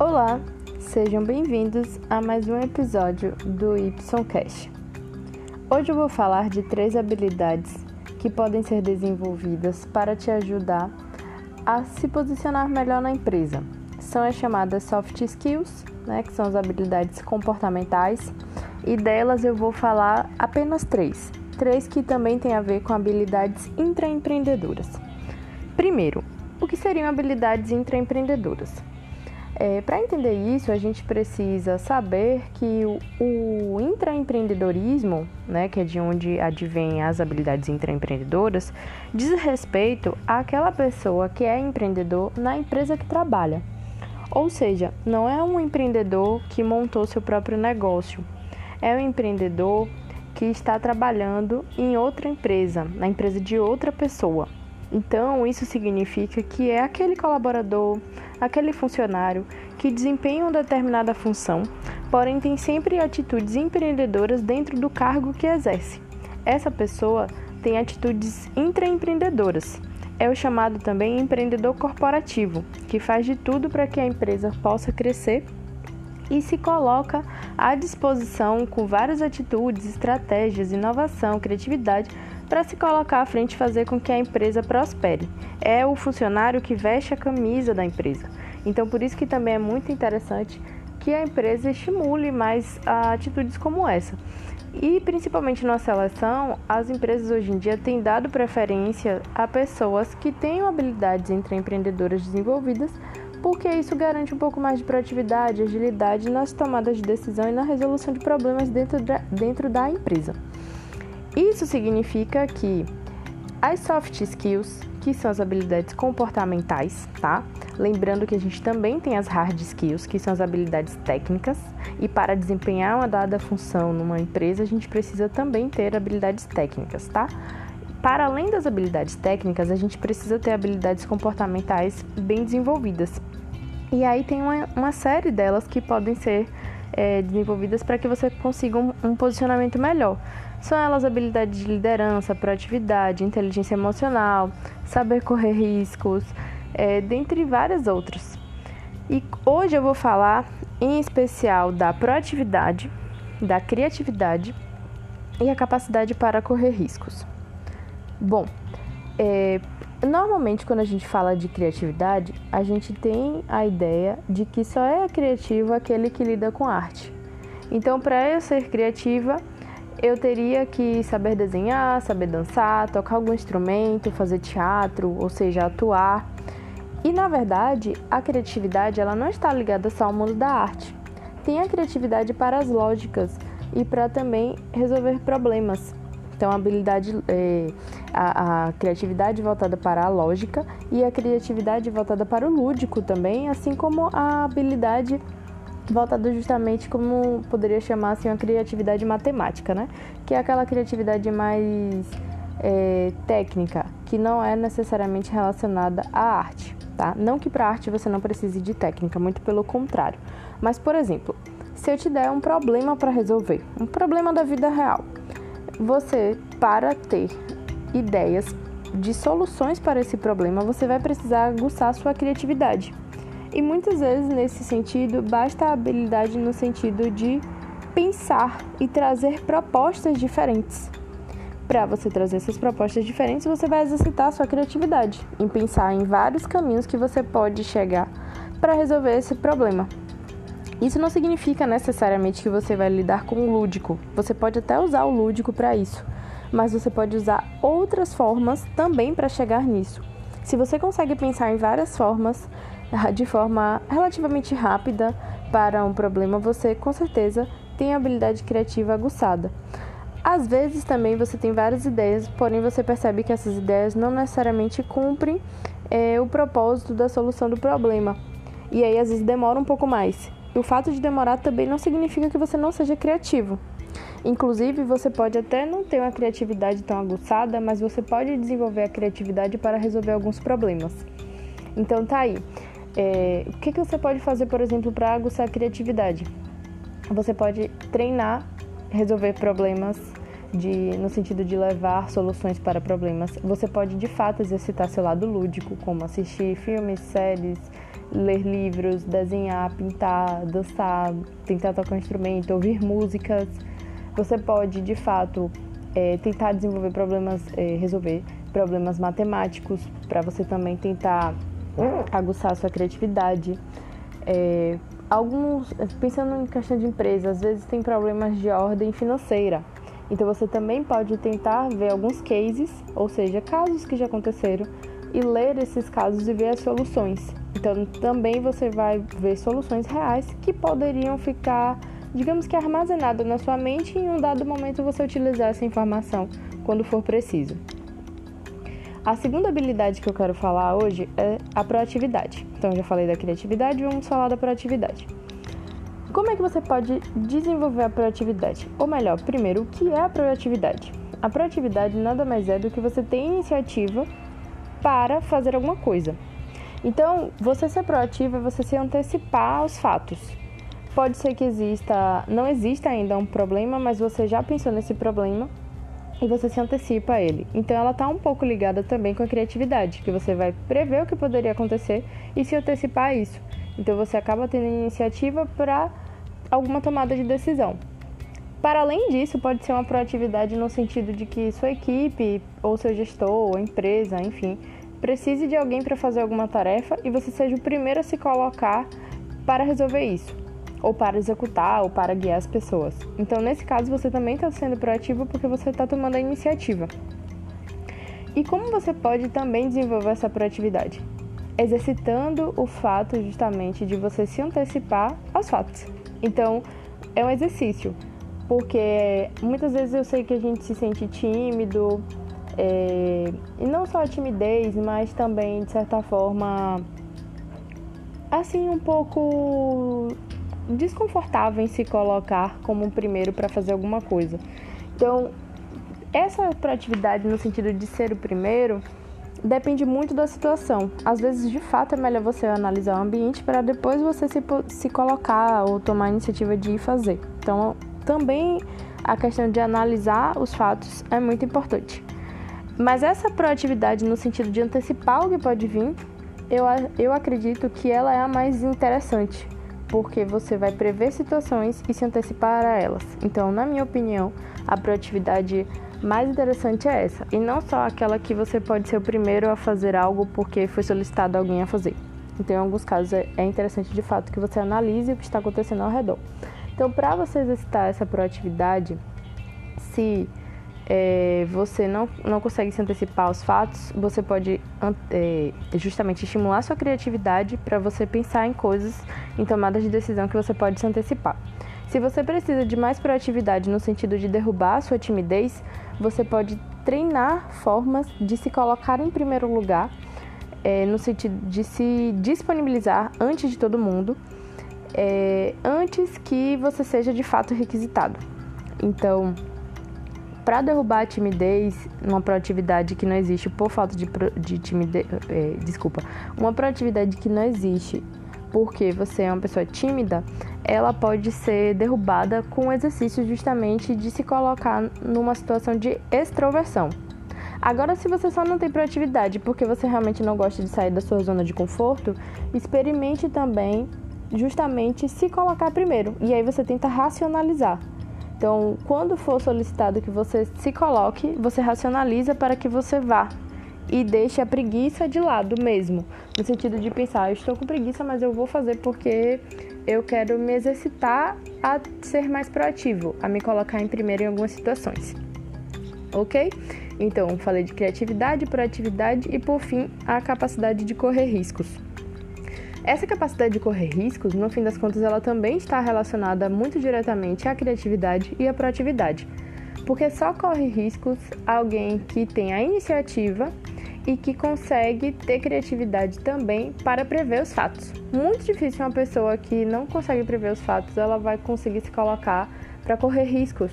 Olá, sejam bem-vindos a mais um episódio do YCast. Hoje eu vou falar de três habilidades que podem ser desenvolvidas para te ajudar a se posicionar melhor na empresa. São as chamadas soft skills, né, que são as habilidades comportamentais, e delas eu vou falar apenas três. Três que também têm a ver com habilidades intraempreendedoras. Primeiro, o que seriam habilidades intraempreendedoras? É, Para entender isso, a gente precisa saber que o, o intraempreendedorismo, né, que é de onde advém as habilidades intraempreendedoras, diz respeito àquela pessoa que é empreendedor na empresa que trabalha. Ou seja, não é um empreendedor que montou seu próprio negócio, é um empreendedor que está trabalhando em outra empresa, na empresa de outra pessoa. Então, isso significa que é aquele colaborador, aquele funcionário que desempenha uma determinada função, porém tem sempre atitudes empreendedoras dentro do cargo que exerce. Essa pessoa tem atitudes intraempreendedoras. É o chamado também empreendedor corporativo, que faz de tudo para que a empresa possa crescer e se coloca à disposição com várias atitudes, estratégias, inovação, criatividade para se colocar à frente e fazer com que a empresa prospere. É o funcionário que veste a camisa da empresa. Então, por isso que também é muito interessante que a empresa estimule mais atitudes como essa. E principalmente na seleção, as empresas hoje em dia têm dado preferência a pessoas que tenham habilidades entre empreendedoras desenvolvidas, porque isso garante um pouco mais de proatividade, agilidade nas tomadas de decisão e na resolução de problemas dentro da, dentro da empresa. Isso significa que as soft skills, que são as habilidades comportamentais, tá? Lembrando que a gente também tem as hard skills, que são as habilidades técnicas, e para desempenhar uma dada função numa empresa, a gente precisa também ter habilidades técnicas, tá? Para além das habilidades técnicas, a gente precisa ter habilidades comportamentais bem desenvolvidas. E aí tem uma, uma série delas que podem ser é, desenvolvidas para que você consiga um, um posicionamento melhor. São elas habilidades de liderança, proatividade, inteligência emocional, saber correr riscos, é, dentre várias outras. E hoje eu vou falar em especial da proatividade, da criatividade e a capacidade para correr riscos. Bom, é, normalmente quando a gente fala de criatividade, a gente tem a ideia de que só é criativo aquele que lida com arte. Então, para eu ser criativa, eu teria que saber desenhar, saber dançar, tocar algum instrumento, fazer teatro, ou seja, atuar. E na verdade, a criatividade ela não está ligada só ao mundo da arte. Tem a criatividade para as lógicas e para também resolver problemas. Então, a habilidade, é, a, a, criatividade voltada para a lógica e a criatividade voltada para o lúdico também, assim como a habilidade voltada justamente como poderia chamar assim uma criatividade matemática, né? Que é aquela criatividade mais é, técnica, que não é necessariamente relacionada à arte, tá? Não que para arte você não precise de técnica, muito pelo contrário. Mas, por exemplo, se eu te der um problema para resolver, um problema da vida real, você, para ter ideias de soluções para esse problema, você vai precisar aguçar sua criatividade. E muitas vezes, nesse sentido, basta a habilidade no sentido de pensar e trazer propostas diferentes. Para você trazer essas propostas diferentes, você vai exercitar a sua criatividade em pensar em vários caminhos que você pode chegar para resolver esse problema. Isso não significa necessariamente que você vai lidar com o lúdico. Você pode até usar o lúdico para isso, mas você pode usar outras formas também para chegar nisso. Se você consegue pensar em várias formas, de forma relativamente rápida para um problema, você com certeza tem habilidade criativa aguçada. Às vezes também você tem várias ideias, porém você percebe que essas ideias não necessariamente cumprem é, o propósito da solução do problema. E aí às vezes demora um pouco mais. E o fato de demorar também não significa que você não seja criativo. Inclusive, você pode até não ter uma criatividade tão aguçada, mas você pode desenvolver a criatividade para resolver alguns problemas. Então tá aí. É, o que, que você pode fazer, por exemplo, para aguçar a criatividade? Você pode treinar, resolver problemas de, no sentido de levar soluções para problemas. Você pode de fato exercitar seu lado lúdico, como assistir filmes, séries, ler livros, desenhar, pintar, dançar, tentar tocar um instrumento, ouvir músicas. Você pode de fato é, tentar desenvolver problemas, é, resolver problemas matemáticos, para você também tentar aguçar a sua criatividade. É, alguns, pensando em questão de empresa, às vezes tem problemas de ordem financeira. Então você também pode tentar ver alguns cases, ou seja, casos que já aconteceram, e ler esses casos e ver as soluções. Então também você vai ver soluções reais que poderiam ficar, digamos que armazenadas na sua mente e em um dado momento você utilizar essa informação quando for preciso. A segunda habilidade que eu quero falar hoje é a proatividade. Então, já falei da criatividade, vamos falar da proatividade. Como é que você pode desenvolver a proatividade? Ou melhor, primeiro, o que é a proatividade? A proatividade nada mais é do que você ter iniciativa para fazer alguma coisa. Então, você ser proativo é você se antecipar aos fatos. Pode ser que exista, não exista ainda um problema, mas você já pensou nesse problema e você se antecipa a ele. Então ela está um pouco ligada também com a criatividade, que você vai prever o que poderia acontecer e se antecipar a isso. Então você acaba tendo iniciativa para alguma tomada de decisão. Para além disso, pode ser uma proatividade no sentido de que sua equipe, ou seu gestor, ou empresa, enfim, precise de alguém para fazer alguma tarefa e você seja o primeiro a se colocar para resolver isso ou para executar, ou para guiar as pessoas. Então, nesse caso, você também está sendo proativo porque você está tomando a iniciativa. E como você pode também desenvolver essa proatividade? Exercitando o fato justamente de você se antecipar aos fatos. Então, é um exercício, porque muitas vezes eu sei que a gente se sente tímido, é, e não só a timidez, mas também, de certa forma, assim, um pouco desconfortável em se colocar como o primeiro para fazer alguma coisa. Então, essa proatividade no sentido de ser o primeiro depende muito da situação. Às vezes, de fato, é melhor você analisar o ambiente para depois você se, se colocar ou tomar a iniciativa de ir fazer. Então, também a questão de analisar os fatos é muito importante. Mas essa proatividade no sentido de antecipar o que pode vir, eu, eu acredito que ela é a mais interessante, porque você vai prever situações e se antecipar a elas. Então, na minha opinião, a proatividade mais interessante é essa, e não só aquela que você pode ser o primeiro a fazer algo porque foi solicitado alguém a fazer. Então, em alguns casos, é, é interessante de fato que você analise o que está acontecendo ao redor. Então, para você exercitar essa proatividade, se é, você não, não consegue se antecipar aos fatos, você pode é, justamente estimular sua criatividade para você pensar em coisas, em tomadas de decisão que você pode se antecipar. Se você precisa de mais proatividade no sentido de derrubar a sua timidez, você pode treinar formas de se colocar em primeiro lugar, é, no sentido de se disponibilizar antes de todo mundo, é, antes que você seja de fato requisitado. Então, para derrubar a timidez, uma proatividade que não existe por falta de, de timidez, é, desculpa, uma proatividade que não existe porque você é uma pessoa tímida, ela pode ser derrubada com o exercício justamente de se colocar numa situação de extroversão. Agora, se você só não tem proatividade porque você realmente não gosta de sair da sua zona de conforto, experimente também justamente se colocar primeiro. E aí você tenta racionalizar. Então, quando for solicitado que você se coloque, você racionaliza para que você vá e deixe a preguiça de lado mesmo, no sentido de pensar, eu estou com preguiça, mas eu vou fazer porque eu quero me exercitar a ser mais proativo, a me colocar em primeiro em algumas situações. OK? Então, falei de criatividade, proatividade e por fim, a capacidade de correr riscos. Essa capacidade de correr riscos, no fim das contas, ela também está relacionada muito diretamente à criatividade e à proatividade, porque só corre riscos alguém que tem a iniciativa e que consegue ter criatividade também para prever os fatos. Muito difícil uma pessoa que não consegue prever os fatos, ela vai conseguir se colocar para correr riscos.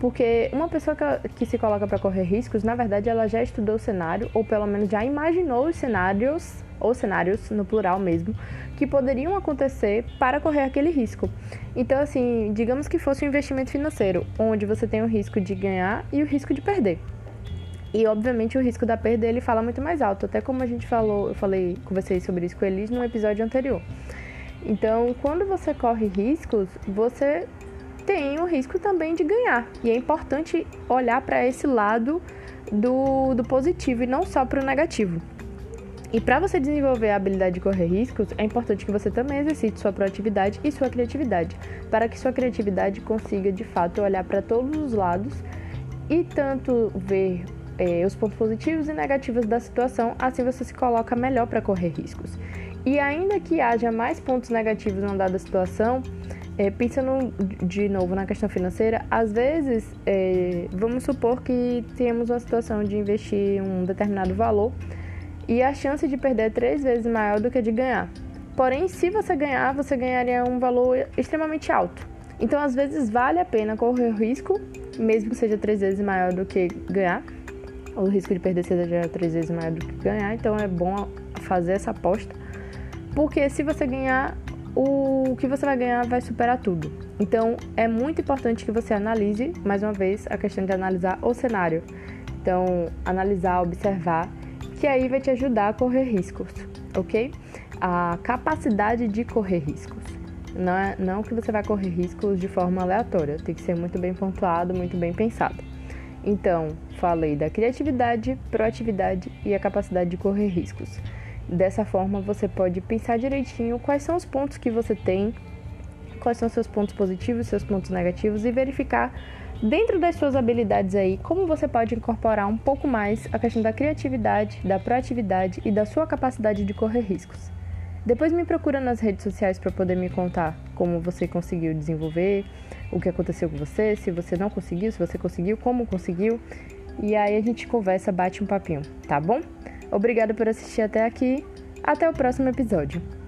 Porque uma pessoa que, se coloca para correr riscos, na verdade, ela já estudou o cenário, ou pelo menos já imaginou os cenários ou cenários no plural mesmo, que poderiam acontecer para correr aquele risco. Então, assim, digamos que fosse um investimento financeiro, onde você tem o risco de ganhar e o risco de perder. E obviamente o risco da perda ele fala muito mais alto, até como a gente falou, eu falei, conversei sobre isso com eles no episódio anterior. Então, quando você corre riscos, você tem o risco também de ganhar. E é importante olhar para esse lado do, do positivo e não só para o negativo. E para você desenvolver a habilidade de correr riscos, é importante que você também exercite sua proatividade e sua criatividade, para que sua criatividade consiga de fato olhar para todos os lados e tanto ver é, os pontos positivos e negativos da situação, assim você se coloca melhor para correr riscos. E ainda que haja mais pontos negativos numa dada situação, é, pensando de novo na questão financeira, às vezes é, vamos supor que temos uma situação de investir um determinado valor e a chance de perder é três vezes maior do que de ganhar. Porém, se você ganhar, você ganharia um valor extremamente alto. Então, às vezes, vale a pena correr o risco, mesmo que seja três vezes maior do que ganhar, o risco de perder seja três vezes maior do que ganhar, então é bom fazer essa aposta, porque se você ganhar, o que você vai ganhar vai superar tudo. Então é muito importante que você analise, mais uma vez, a questão de analisar o cenário. Então, analisar, observar, que aí vai te ajudar a correr riscos, ok? A capacidade de correr riscos. Não, é, não que você vai correr riscos de forma aleatória, tem que ser muito bem pontuado, muito bem pensado. Então, falei da criatividade, proatividade e a capacidade de correr riscos. Dessa forma, você pode pensar direitinho quais são os pontos que você tem, quais são seus pontos positivos, seus pontos negativos e verificar dentro das suas habilidades aí como você pode incorporar um pouco mais a questão da criatividade, da proatividade e da sua capacidade de correr riscos. Depois me procura nas redes sociais para poder me contar como você conseguiu desenvolver, o que aconteceu com você, se você não conseguiu, se você conseguiu, como conseguiu. E aí a gente conversa, bate um papinho, tá bom? Obrigada por assistir até aqui. Até o próximo episódio.